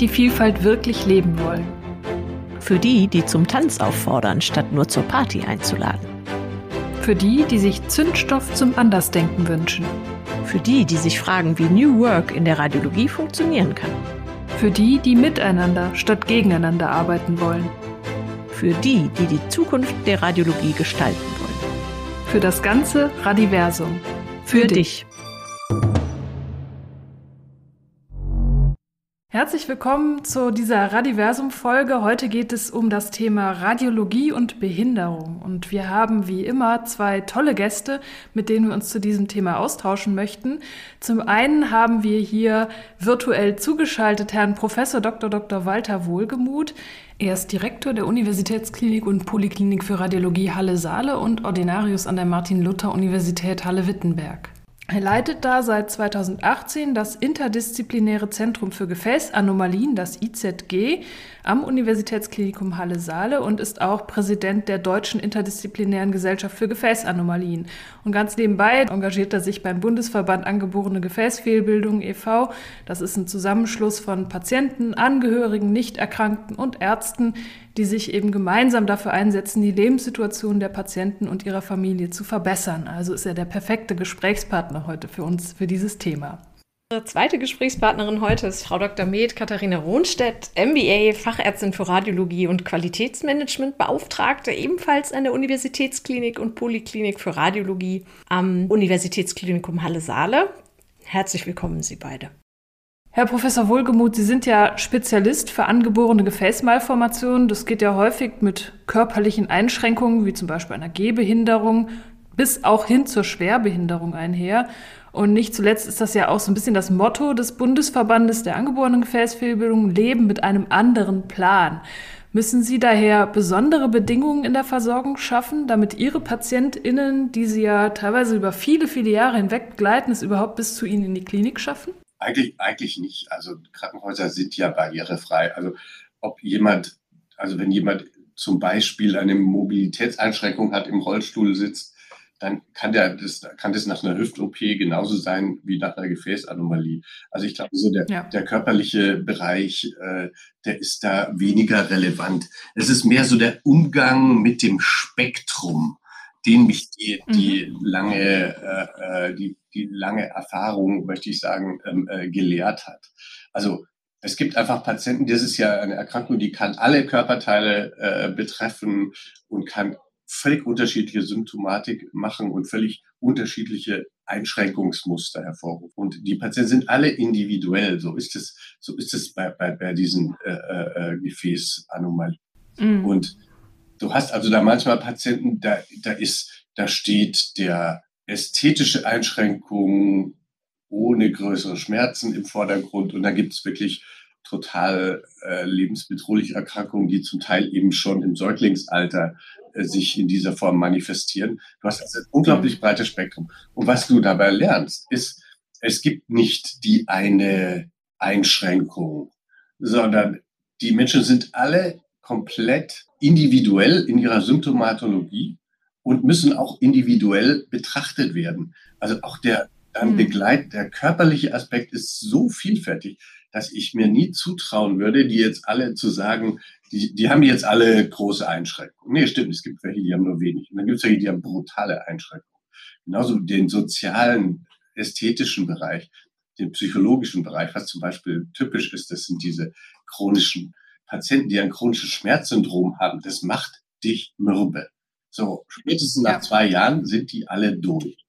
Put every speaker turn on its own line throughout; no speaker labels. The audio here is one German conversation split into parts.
die, Vielfalt wirklich leben wollen.
Für die, die zum Tanz auffordern, statt nur zur Party einzuladen.
Für die, die sich Zündstoff zum Andersdenken wünschen.
Für die, die sich fragen, wie New Work in der Radiologie funktionieren kann.
Für die, die miteinander statt gegeneinander arbeiten wollen.
Für die, die die Zukunft der Radiologie gestalten wollen.
Für das ganze Radiversum.
Für, Für dich.
Herzlich willkommen zu dieser Radiversum-Folge. Heute geht es um das Thema Radiologie und Behinderung. Und wir haben wie immer zwei tolle Gäste, mit denen wir uns zu diesem Thema austauschen möchten. Zum einen haben wir hier virtuell zugeschaltet Herrn Professor Dr. Dr. Walter Wohlgemuth. Er ist Direktor der Universitätsklinik und Poliklinik für Radiologie Halle-Saale und Ordinarius an der Martin-Luther-Universität Halle-Wittenberg. Er leitet da seit 2018 das Interdisziplinäre Zentrum für Gefäßanomalien, das IZG, am Universitätsklinikum Halle-Saale und ist auch Präsident der Deutschen Interdisziplinären Gesellschaft für Gefäßanomalien. Und ganz nebenbei engagiert er sich beim Bundesverband Angeborene Gefäßfehlbildung e.V. Das ist ein Zusammenschluss von Patienten, Angehörigen, Nichterkrankten und Ärzten, die sich eben gemeinsam dafür einsetzen, die Lebenssituation der Patienten und ihrer Familie zu verbessern. Also ist er der perfekte Gesprächspartner heute für uns für dieses Thema.
Unsere zweite Gesprächspartnerin heute ist Frau Dr. Med Katharina Rohnstedt, MBA, Fachärztin für Radiologie und Qualitätsmanagement, Beauftragte ebenfalls an der Universitätsklinik und Poliklinik für Radiologie am Universitätsklinikum Halle-Saale. Herzlich willkommen, Sie beide.
Herr Professor Wohlgemuth, Sie sind ja Spezialist für angeborene Gefäßmalformationen. Das geht ja häufig mit körperlichen Einschränkungen, wie zum Beispiel einer Gehbehinderung, bis auch hin zur Schwerbehinderung einher. Und nicht zuletzt ist das ja auch so ein bisschen das Motto des Bundesverbandes der angeborenen Gefäßfehlbildung, Leben mit einem anderen Plan. Müssen Sie daher besondere Bedingungen in der Versorgung schaffen, damit Ihre PatientInnen, die Sie ja teilweise über viele, viele Jahre hinweg begleiten, es überhaupt bis zu Ihnen in die Klinik schaffen?
Eigentlich, eigentlich nicht. Also Krankenhäuser sind ja barrierefrei. Also ob jemand, also wenn jemand zum Beispiel eine Mobilitätseinschränkung hat, im Rollstuhl sitzt, dann kann, der, das, kann das nach einer Hüft-OP genauso sein wie nach einer Gefäßanomalie. Also ich glaube, so der, ja. der körperliche Bereich, äh, der ist da weniger relevant. Es ist mehr so der Umgang mit dem Spektrum, den mich die, die mhm. lange, äh, äh, die, die lange Erfahrung, möchte ich sagen, ähm, äh, gelehrt hat. Also es gibt einfach Patienten, das ist ja eine Erkrankung, die kann alle Körperteile äh, betreffen und kann völlig unterschiedliche Symptomatik machen und völlig unterschiedliche Einschränkungsmuster hervorrufen. Und die Patienten sind alle individuell. So ist es, so ist es bei, bei, bei diesen äh, äh, äh Gefäßanomalien. Mhm. Und du hast also da manchmal Patienten, da, da ist, da steht der ästhetische Einschränkung ohne größere Schmerzen im Vordergrund und da gibt es wirklich total äh, lebensbedrohliche Erkrankungen, die zum Teil eben schon im Säuglingsalter äh, sich in dieser Form manifestieren. Du hast also ein unglaublich breites Spektrum. Und was du dabei lernst, ist, es gibt nicht die eine Einschränkung, sondern die Menschen sind alle komplett individuell in ihrer Symptomatologie und müssen auch individuell betrachtet werden. Also auch der dann mhm. begleit, der körperliche Aspekt ist so vielfältig, dass ich mir nie zutrauen würde, die jetzt alle zu sagen, die, die haben jetzt alle große Einschränkungen. Nee, stimmt, es gibt welche, die haben nur wenig. Und dann gibt es welche, die haben brutale Einschränkungen. Genauso den sozialen, ästhetischen Bereich, den psychologischen Bereich, was zum Beispiel typisch ist, das sind diese chronischen Patienten, die ein chronisches Schmerzsyndrom haben. Das macht dich mürbe. So, spätestens nach zwei Jahren sind die alle durch.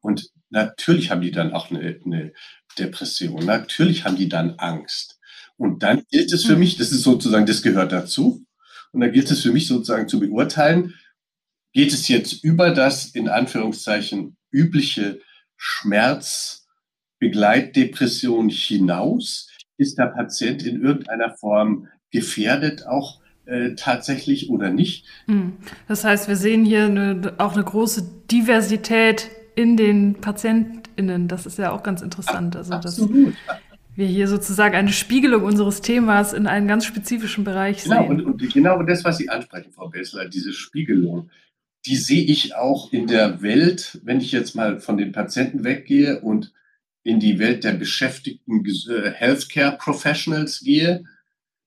Und natürlich haben die dann auch eine, eine Depression. Natürlich haben die dann Angst. Und dann gilt es für mhm. mich, das ist sozusagen, das gehört dazu. Und dann gilt es für mich sozusagen zu beurteilen, geht es jetzt über das in Anführungszeichen übliche Schmerzbegleitdepression hinaus? Ist der Patient in irgendeiner Form gefährdet auch äh, tatsächlich oder nicht?
Mhm. Das heißt, wir sehen hier eine, auch eine große Diversität in den PatientInnen. Das ist ja auch ganz interessant. Also, Absolut. Dass wir hier sozusagen eine Spiegelung unseres Themas in einem ganz spezifischen Bereich
genau,
sehen.
Und, und genau das, was Sie ansprechen, Frau Bessler, diese Spiegelung, die sehe ich auch in der Welt, wenn ich jetzt mal von den Patienten weggehe und in die Welt der beschäftigten äh, Healthcare Professionals gehe,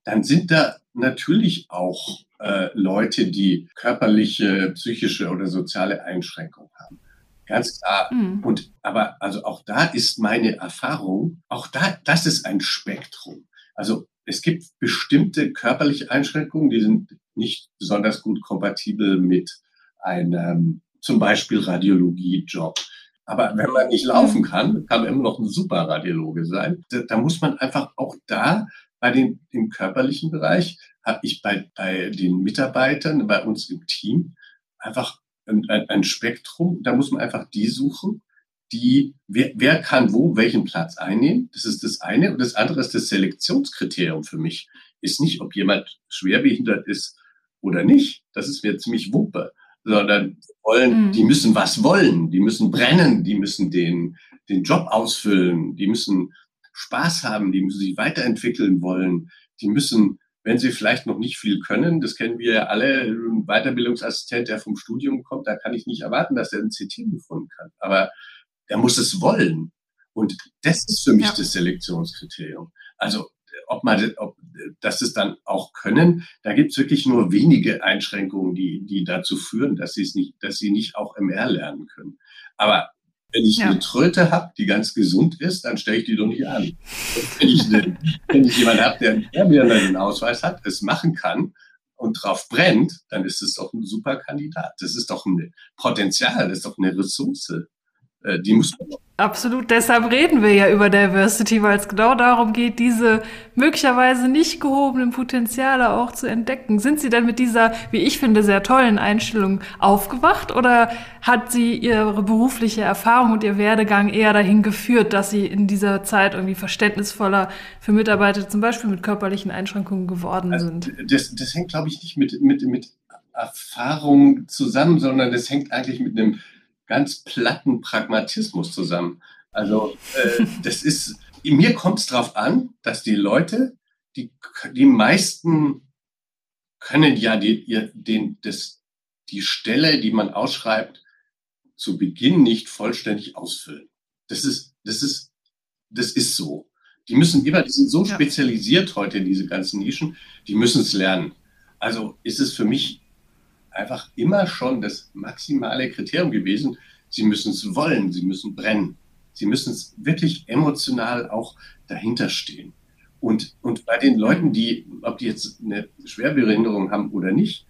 dann sind da natürlich auch äh, Leute, die körperliche, psychische oder soziale Einschränkungen haben. Ganz klar. Mhm. Und aber also auch da ist meine Erfahrung, auch da, das ist ein Spektrum. Also es gibt bestimmte körperliche Einschränkungen, die sind nicht besonders gut kompatibel mit einem zum Beispiel Radiologie-Job. Aber wenn man nicht laufen mhm. kann, kann man immer noch ein super Radiologe sein. Da, da muss man einfach auch da bei den, im körperlichen Bereich, habe ich bei, bei den Mitarbeitern, bei uns im Team einfach ein, ein, ein Spektrum. Da muss man einfach die suchen, die, wer, wer kann wo welchen Platz einnehmen. Das ist das eine. Und das andere ist das Selektionskriterium für mich. Ist nicht, ob jemand schwerbehindert ist oder nicht. Das ist mir ziemlich Wumpe. Sondern wollen, mhm. die müssen was wollen. Die müssen brennen. Die müssen den, den Job ausfüllen. Die müssen Spaß haben. Die müssen sich weiterentwickeln wollen. Die müssen wenn sie vielleicht noch nicht viel können, das kennen wir ja alle, ein Weiterbildungsassistent, der vom Studium kommt, da kann ich nicht erwarten, dass er ein CT befunden kann. Aber er muss es wollen. Und das ist für mich ja. das Selektionskriterium. Also ob man, ob, dass es dann auch können, da gibt es wirklich nur wenige Einschränkungen, die, die dazu führen, dass sie es nicht, dass sie nicht auch MR lernen können. Aber wenn ich ja. eine Tröte habe, die ganz gesund ist, dann stelle ich die doch nicht an. wenn, ich eine, wenn ich jemanden habe, der einen Ausweis hat, es machen kann und drauf brennt, dann ist es doch ein super Kandidat. Das ist doch ein Potenzial, das ist doch eine Ressource. Äh, die muss man
Absolut, deshalb reden wir ja über Diversity, weil es genau darum geht, diese möglicherweise nicht gehobenen Potenziale auch zu entdecken. Sind Sie denn mit dieser, wie ich finde, sehr tollen Einstellung aufgewacht oder hat Sie Ihre berufliche Erfahrung und Ihr Werdegang eher dahin geführt, dass Sie in dieser Zeit irgendwie verständnisvoller für Mitarbeiter zum Beispiel mit körperlichen Einschränkungen geworden also, sind?
Das, das hängt, glaube ich, nicht mit, mit, mit Erfahrung zusammen, sondern das hängt eigentlich mit einem ganz platten Pragmatismus zusammen. Also äh, das ist, mir kommt es darauf an, dass die Leute, die, die meisten können ja die, ihr, den, das, die Stelle, die man ausschreibt, zu Beginn nicht vollständig ausfüllen. Das ist, das ist, das ist so. Die müssen immer, die sind so ja. spezialisiert heute in diese ganzen Nischen, die müssen es lernen. Also ist es für mich einfach immer schon das maximale Kriterium gewesen. Sie müssen es wollen, sie müssen brennen. Sie müssen es wirklich emotional auch dahinter stehen. Und, und bei den Leuten, die, ob die jetzt eine Schwerbehinderung haben oder nicht,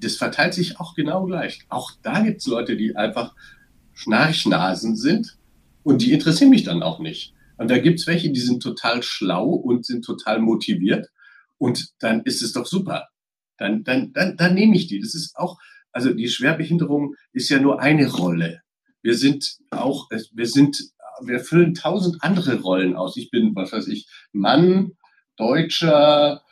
das verteilt sich auch genau gleich. Auch da gibt es Leute, die einfach Schnarchnasen sind und die interessieren mich dann auch nicht. Und da gibt es welche, die sind total schlau und sind total motiviert. Und dann ist es doch super dann, dann, dann, dann nehme ich die. Das ist auch, also die Schwerbehinderung ist ja nur eine Rolle. Wir sind auch, wir sind, wir füllen tausend andere Rollen aus. Ich bin, was weiß ich, Mann, Deutscher,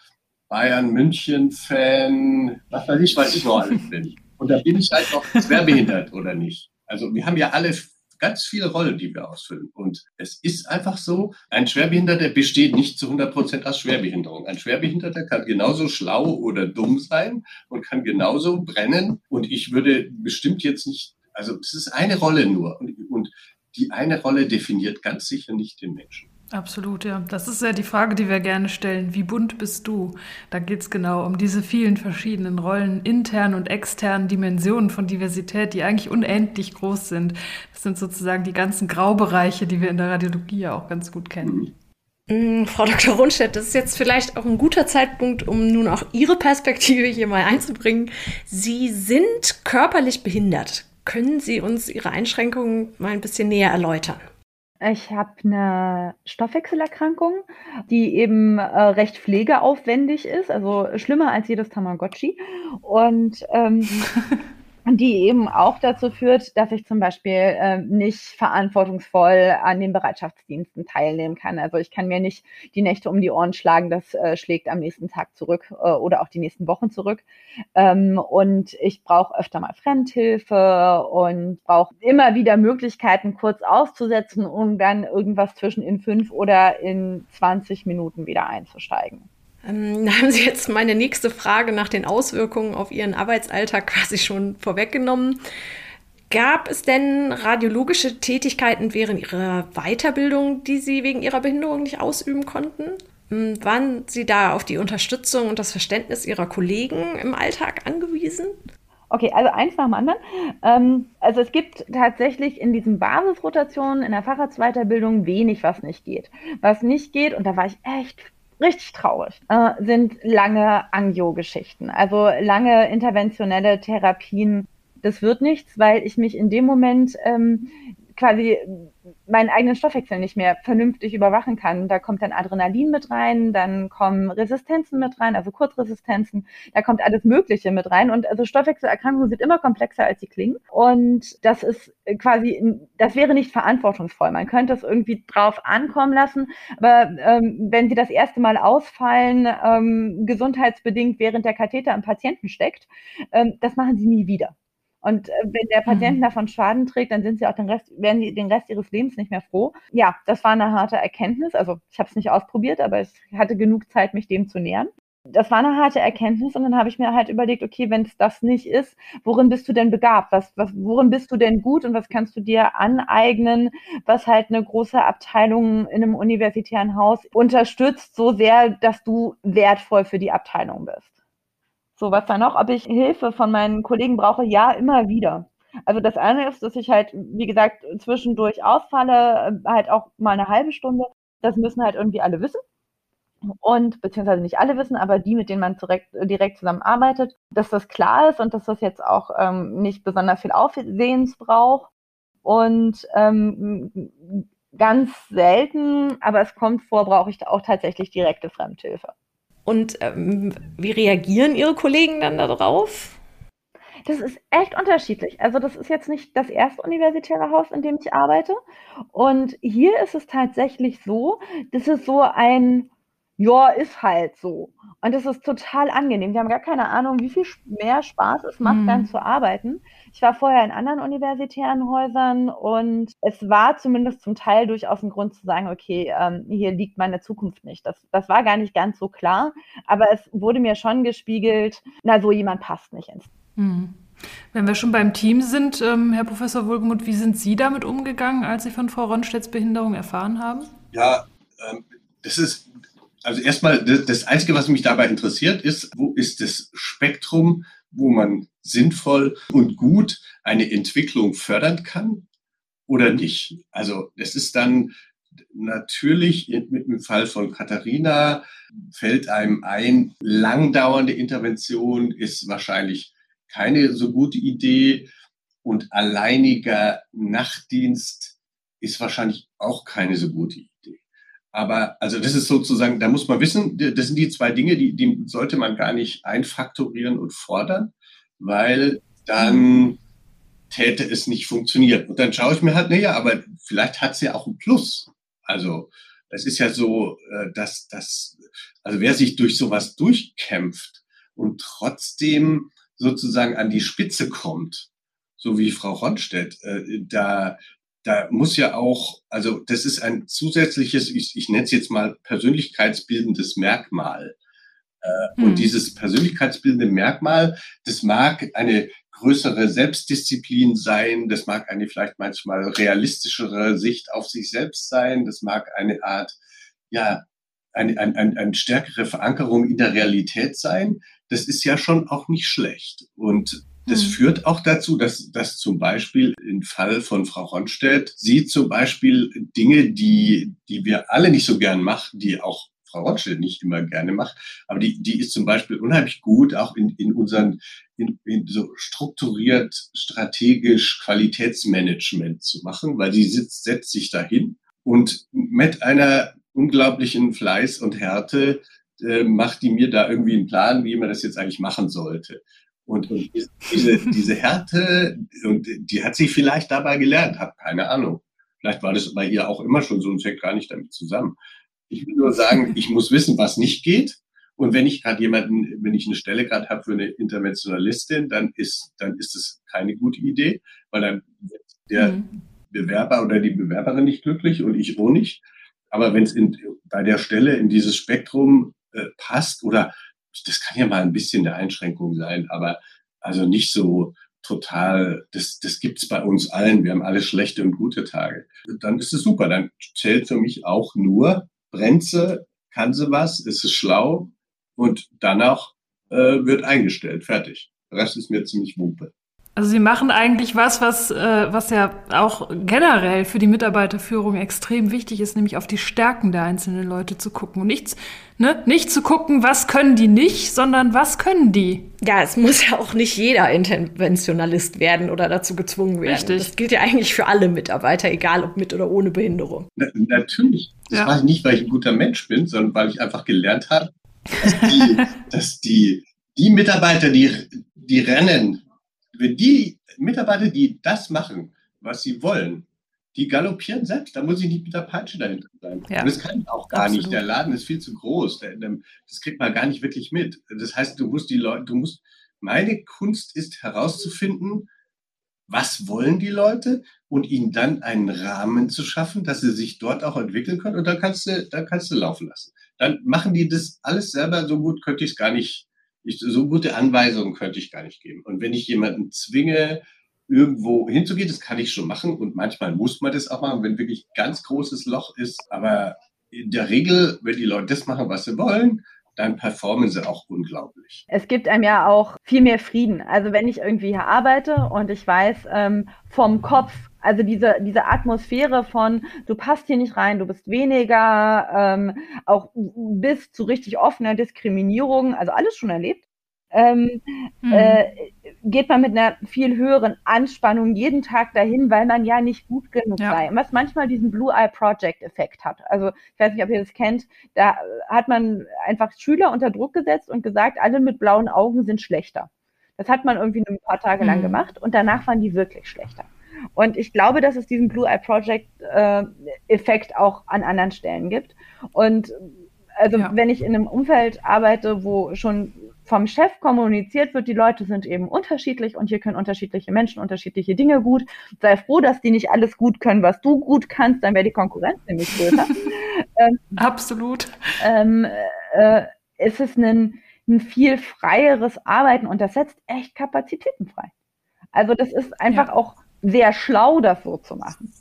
Bayern München Fan, was weiß ich, was ich noch alles bin. Und da bin ich halt noch schwerbehindert oder nicht. Also wir haben ja alle ganz viele Rollen, die wir ausfüllen. Und es ist einfach so, ein Schwerbehinderter besteht nicht zu 100 Prozent aus Schwerbehinderung. Ein Schwerbehinderter kann genauso schlau oder dumm sein und kann genauso brennen. Und ich würde bestimmt jetzt nicht, also es ist eine Rolle nur. Und, und die eine Rolle definiert ganz sicher nicht den Menschen.
Absolut, ja. Das ist ja die Frage, die wir gerne stellen. Wie bunt bist du? Da geht es genau um diese vielen verschiedenen Rollen, internen und externen Dimensionen von Diversität, die eigentlich unendlich groß sind. Das sind sozusagen die ganzen Graubereiche, die wir in der Radiologie ja auch ganz gut kennen.
Mhm. Frau Dr. Rundstedt, das ist jetzt vielleicht auch ein guter Zeitpunkt, um nun auch Ihre Perspektive hier mal einzubringen. Sie sind körperlich behindert. Können Sie uns Ihre Einschränkungen mal ein bisschen näher erläutern?
Ich habe eine Stoffwechselerkrankung, die eben äh, recht pflegeaufwendig ist, also schlimmer als jedes Tamagotchi. Und ähm, die eben auch dazu führt, dass ich zum Beispiel äh, nicht verantwortungsvoll an den Bereitschaftsdiensten teilnehmen kann. Also ich kann mir nicht die Nächte um die Ohren schlagen, das äh, schlägt am nächsten Tag zurück äh, oder auch die nächsten Wochen zurück. Ähm, und ich brauche öfter mal Fremdhilfe und brauche immer wieder Möglichkeiten, kurz auszusetzen, um dann irgendwas zwischen in fünf oder in 20 Minuten wieder einzusteigen.
Ähm, da haben Sie jetzt meine nächste Frage nach den Auswirkungen auf Ihren Arbeitsalltag quasi schon vorweggenommen. Gab es denn radiologische Tätigkeiten während Ihrer Weiterbildung, die Sie wegen Ihrer Behinderung nicht ausüben konnten? Hm, waren Sie da auf die Unterstützung und das Verständnis Ihrer Kollegen im Alltag angewiesen?
Okay, also eins nach dem anderen. Ähm, also es gibt tatsächlich in diesen Basisrotationen in der Facharztweiterbildung wenig, was nicht geht. Was nicht geht, und da war ich echt richtig traurig, äh, sind lange Angio-Geschichten. Also lange interventionelle Therapien. Das wird nichts, weil ich mich in dem Moment ähm, quasi meinen eigenen Stoffwechsel nicht mehr vernünftig überwachen kann. Da kommt dann Adrenalin mit rein, dann kommen Resistenzen mit rein, also Kurzresistenzen, da kommt alles Mögliche mit rein. Und also Stoffwechselerkrankungen sind immer komplexer, als sie klingen. Und das ist quasi, das wäre nicht verantwortungsvoll. Man könnte es irgendwie drauf ankommen lassen, aber ähm, wenn sie das erste Mal ausfallen, ähm, gesundheitsbedingt, während der Katheter im Patienten steckt, ähm, das machen sie nie wieder. Und äh, wenn der Patient mhm. davon Schaden trägt, dann sind sie auch den Rest, werden die den Rest ihres Lebens nicht mehr froh. Ja, das war eine harte Erkenntnis. Also ich habe es nicht ausprobiert, aber ich hatte genug Zeit, mich dem zu nähern. Das war eine harte Erkenntnis und dann habe ich mir halt überlegt, okay, wenn es das nicht ist, worin bist du denn begabt? Was, was, worin bist du denn gut und was kannst du dir aneignen, was halt eine große Abteilung in einem universitären Haus unterstützt, so sehr, dass du wertvoll für die Abteilung bist. So, was dann noch? Ob ich Hilfe von meinen Kollegen brauche? Ja, immer wieder. Also das eine ist, dass ich halt, wie gesagt, zwischendurch ausfalle, äh, halt auch mal eine halbe Stunde. Das müssen halt irgendwie alle wissen. Und beziehungsweise nicht alle wissen, aber die, mit denen man direkt, direkt zusammenarbeitet, dass das klar ist und dass das jetzt auch ähm, nicht besonders viel Aufsehens braucht. Und ähm, ganz selten, aber es kommt vor, brauche ich auch tatsächlich direkte Fremdhilfe.
Und ähm, wie reagieren Ihre Kollegen dann darauf?
Das ist echt unterschiedlich. Also das ist jetzt nicht das erste universitäre Haus, in dem ich arbeite. Und hier ist es tatsächlich so, dass es so ein ja, ist halt so. Und das ist total angenehm. Wir haben gar keine Ahnung, wie viel mehr Spaß es macht, mhm. dann zu arbeiten. Ich war vorher in anderen universitären Häusern und es war zumindest zum Teil durchaus ein Grund zu sagen, okay, ähm, hier liegt meine Zukunft nicht. Das, das war gar nicht ganz so klar, aber es wurde mir schon gespiegelt, na, so jemand passt nicht ins. Mhm.
Wenn wir schon beim Team sind, ähm, Herr Professor Wohlgemuth, wie sind Sie damit umgegangen, als Sie von Frau Ronstedts Behinderung erfahren haben?
Ja, ähm, das ist also erstmal, das Einzige, was mich dabei interessiert, ist, wo ist das Spektrum, wo man sinnvoll und gut eine Entwicklung fördern kann oder nicht. Also das ist dann natürlich mit dem Fall von Katharina fällt einem ein, langdauernde Intervention ist wahrscheinlich keine so gute Idee und alleiniger Nachtdienst ist wahrscheinlich auch keine so gute Idee. Aber also das ist sozusagen, da muss man wissen, das sind die zwei Dinge, die, die sollte man gar nicht einfaktorieren und fordern, weil dann täte es nicht funktionieren. Und dann schaue ich mir halt, naja, aber vielleicht hat es ja auch einen Plus. Also es ist ja so, äh, dass das, also wer sich durch sowas durchkämpft und trotzdem sozusagen an die Spitze kommt, so wie Frau Ronstedt, äh, da, da muss ja auch, also das ist ein zusätzliches, ich, ich nenne es jetzt mal persönlichkeitsbildendes Merkmal. Äh, hm. Und dieses persönlichkeitsbildende Merkmal, das mag eine größere Selbstdisziplin sein, das mag eine vielleicht manchmal realistischere Sicht auf sich selbst sein, das mag eine Art, ja, eine, eine, eine, eine stärkere Verankerung in der Realität sein. Das ist ja schon auch nicht schlecht. Und das hm. führt auch dazu, dass, dass zum Beispiel im Fall von Frau Ronstedt sie zum Beispiel Dinge, die, die wir alle nicht so gern machen, die auch Frau Ronstedt nicht immer gerne macht, aber die, die ist zum Beispiel unheimlich gut, auch in, in unseren, in, in so strukturiert, strategisch Qualitätsmanagement zu machen, weil sie sitzt, setzt sich dahin und mit einer unglaublichen Fleiß und Härte äh, macht die mir da irgendwie einen Plan, wie man das jetzt eigentlich machen sollte. Und, und diese, diese Härte, und die hat sie vielleicht dabei gelernt, habe keine Ahnung. Vielleicht war das bei ihr auch immer schon so und hängt gar nicht damit zusammen. Ich will nur sagen, ich muss wissen, was nicht geht. Und wenn ich gerade jemanden, wenn ich eine Stelle gerade habe für eine Interventionalistin, dann ist, dann ist es keine gute Idee, weil dann wird der mhm. Bewerber oder die Bewerberin nicht glücklich und ich auch nicht. Aber wenn es bei der Stelle in dieses Spektrum äh, passt oder das kann ja mal ein bisschen eine Einschränkung sein, aber also nicht so total, das, das gibt's bei uns allen. Wir haben alle schlechte und gute Tage. Dann ist es super. Dann zählt für mich auch nur, brennt sie, kann sie was, ist es schlau und danach äh, wird eingestellt. Fertig. Der Rest ist mir ziemlich wumpe.
Also Sie machen eigentlich was, was, äh, was ja auch generell für die Mitarbeiterführung extrem wichtig ist, nämlich auf die Stärken der einzelnen Leute zu gucken und nichts, ne, nicht zu gucken, was können die nicht, sondern was können die.
Ja, es muss ja auch nicht jeder Interventionalist werden oder dazu gezwungen werden. Richtig. Das gilt ja eigentlich für alle Mitarbeiter, egal ob mit oder ohne Behinderung.
Na, natürlich. Das ja. mache ich nicht, weil ich ein guter Mensch bin, sondern weil ich einfach gelernt habe, dass die, dass die, die Mitarbeiter, die, die rennen, wenn die Mitarbeiter, die das machen, was sie wollen, die galoppieren selbst. Da muss ich nicht mit der Peitsche dahinter sein. Ja. Und das kann ich auch gar Absolut. nicht. Der Laden ist viel zu groß. Das kriegt man gar nicht wirklich mit. Das heißt, du musst die Leute, du musst, meine Kunst ist herauszufinden, was wollen die Leute und ihnen dann einen Rahmen zu schaffen, dass sie sich dort auch entwickeln können und dann kannst du, dann kannst du laufen lassen. Dann machen die das alles selber, so gut könnte ich es gar nicht ich, so gute Anweisungen könnte ich gar nicht geben. Und wenn ich jemanden zwinge, irgendwo hinzugehen, das kann ich schon machen. Und manchmal muss man das auch machen, wenn wirklich ganz großes Loch ist. Aber in der Regel, wenn die Leute das machen, was sie wollen, dann performen sie auch unglaublich.
Es gibt einem ja auch viel mehr Frieden. Also wenn ich irgendwie hier arbeite und ich weiß, ähm, vom Kopf also diese, diese Atmosphäre von, du passt hier nicht rein, du bist weniger, ähm, auch bis zu richtig offener Diskriminierung, also alles schon erlebt, ähm, mhm. äh, geht man mit einer viel höheren Anspannung jeden Tag dahin, weil man ja nicht gut genug ja. sei. Was manchmal diesen Blue Eye Project Effekt hat. Also ich weiß nicht, ob ihr das kennt, da hat man einfach Schüler unter Druck gesetzt und gesagt, alle mit blauen Augen sind schlechter. Das hat man irgendwie ein paar Tage mhm. lang gemacht und danach waren die wirklich schlechter. Und ich glaube, dass es diesen Blue Eye Project äh, Effekt auch an anderen Stellen gibt. Und also ja. wenn ich in einem Umfeld arbeite, wo schon vom Chef kommuniziert wird, die Leute sind eben unterschiedlich und hier können unterschiedliche Menschen unterschiedliche Dinge gut. Sei froh, dass die nicht alles gut können, was du gut kannst, dann wäre die Konkurrenz nämlich größer.
ähm, Absolut.
Ähm, äh, es ist ein, ein viel freieres Arbeiten und das setzt echt Kapazitäten frei. Also das ist einfach ja. auch sehr schlau, das so zu machen.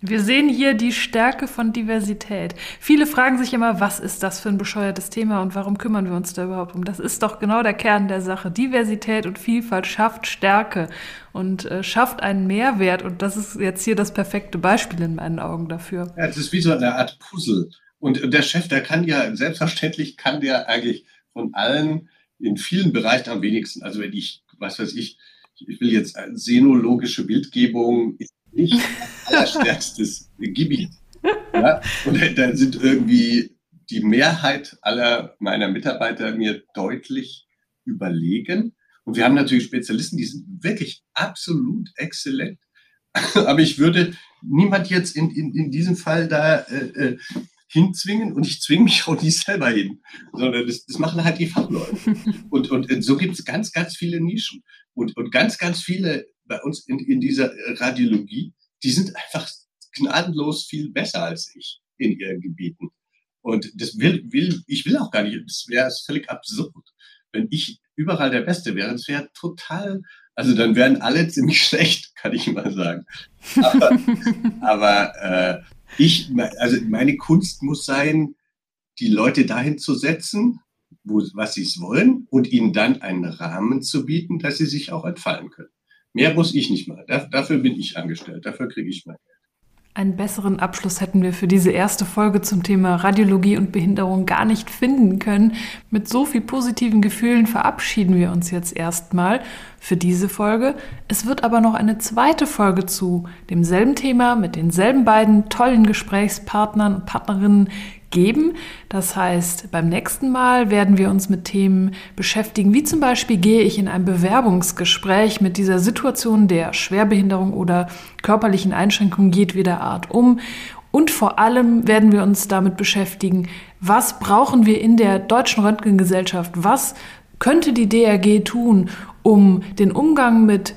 Wir sehen hier die Stärke von Diversität. Viele fragen sich immer, was ist das für ein bescheuertes Thema und warum kümmern wir uns da überhaupt um? Das ist doch genau der Kern der Sache. Diversität und Vielfalt schafft Stärke und äh, schafft einen Mehrwert. Und das ist jetzt hier das perfekte Beispiel in meinen Augen dafür.
Ja, es ist wie so eine Art Puzzle. Und der Chef, der kann ja, selbstverständlich kann der eigentlich von allen in vielen Bereichen am wenigsten. Also wenn ich, was weiß ich, ich will jetzt senologische Bildgebung ist nicht allerstärkstes Gebiet. Ja? Und da sind irgendwie die Mehrheit aller meiner Mitarbeiter mir deutlich überlegen. Und wir haben natürlich Spezialisten, die sind wirklich absolut exzellent. Aber ich würde niemand jetzt in, in, in diesem Fall da äh, äh hinzwingen und ich zwinge mich auch nicht selber hin, sondern das, das machen halt die Fachleute. Und, und so gibt es ganz, ganz viele Nischen und, und ganz, ganz viele bei uns in, in dieser Radiologie, die sind einfach gnadenlos viel besser als ich in ihren Gebieten. Und das will, will, ich will auch gar nicht, das wäre völlig absurd. Wenn ich überall der Beste wäre, das wäre total, also dann wären alle ziemlich schlecht, kann ich mal sagen. Aber, aber äh, ich, also meine Kunst muss sein, die Leute dahin zu setzen, wo, was sie wollen und ihnen dann einen Rahmen zu bieten, dass sie sich auch entfallen können. Mehr muss ich nicht mal. dafür bin ich angestellt. Dafür kriege ich mein Geld.
Einen besseren Abschluss hätten wir für diese erste Folge zum Thema Radiologie und Behinderung gar nicht finden können. Mit so viel positiven Gefühlen verabschieden wir uns jetzt erstmal für diese Folge. Es wird aber noch eine zweite Folge zu demselben Thema mit denselben beiden tollen Gesprächspartnern und Partnerinnen geben. Das heißt, beim nächsten Mal werden wir uns mit Themen beschäftigen, wie zum Beispiel gehe ich in ein Bewerbungsgespräch mit dieser Situation der Schwerbehinderung oder körperlichen Einschränkungen jedweder Art um. Und vor allem werden wir uns damit beschäftigen, was brauchen wir in der deutschen Röntgengesellschaft? Was könnte die DRG tun, um den Umgang mit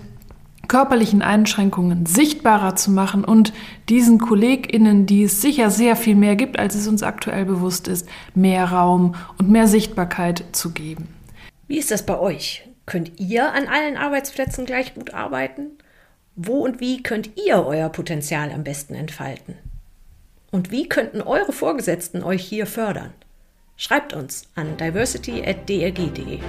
körperlichen Einschränkungen sichtbarer zu machen und diesen KollegInnen, die es sicher sehr viel mehr gibt, als es uns aktuell bewusst ist, mehr Raum und mehr Sichtbarkeit zu geben.
Wie ist das bei euch? Könnt ihr an allen Arbeitsplätzen gleich gut arbeiten? Wo und wie könnt ihr euer Potenzial am besten entfalten? Und wie könnten eure Vorgesetzten euch hier fördern? Schreibt uns an diversity.drg.de.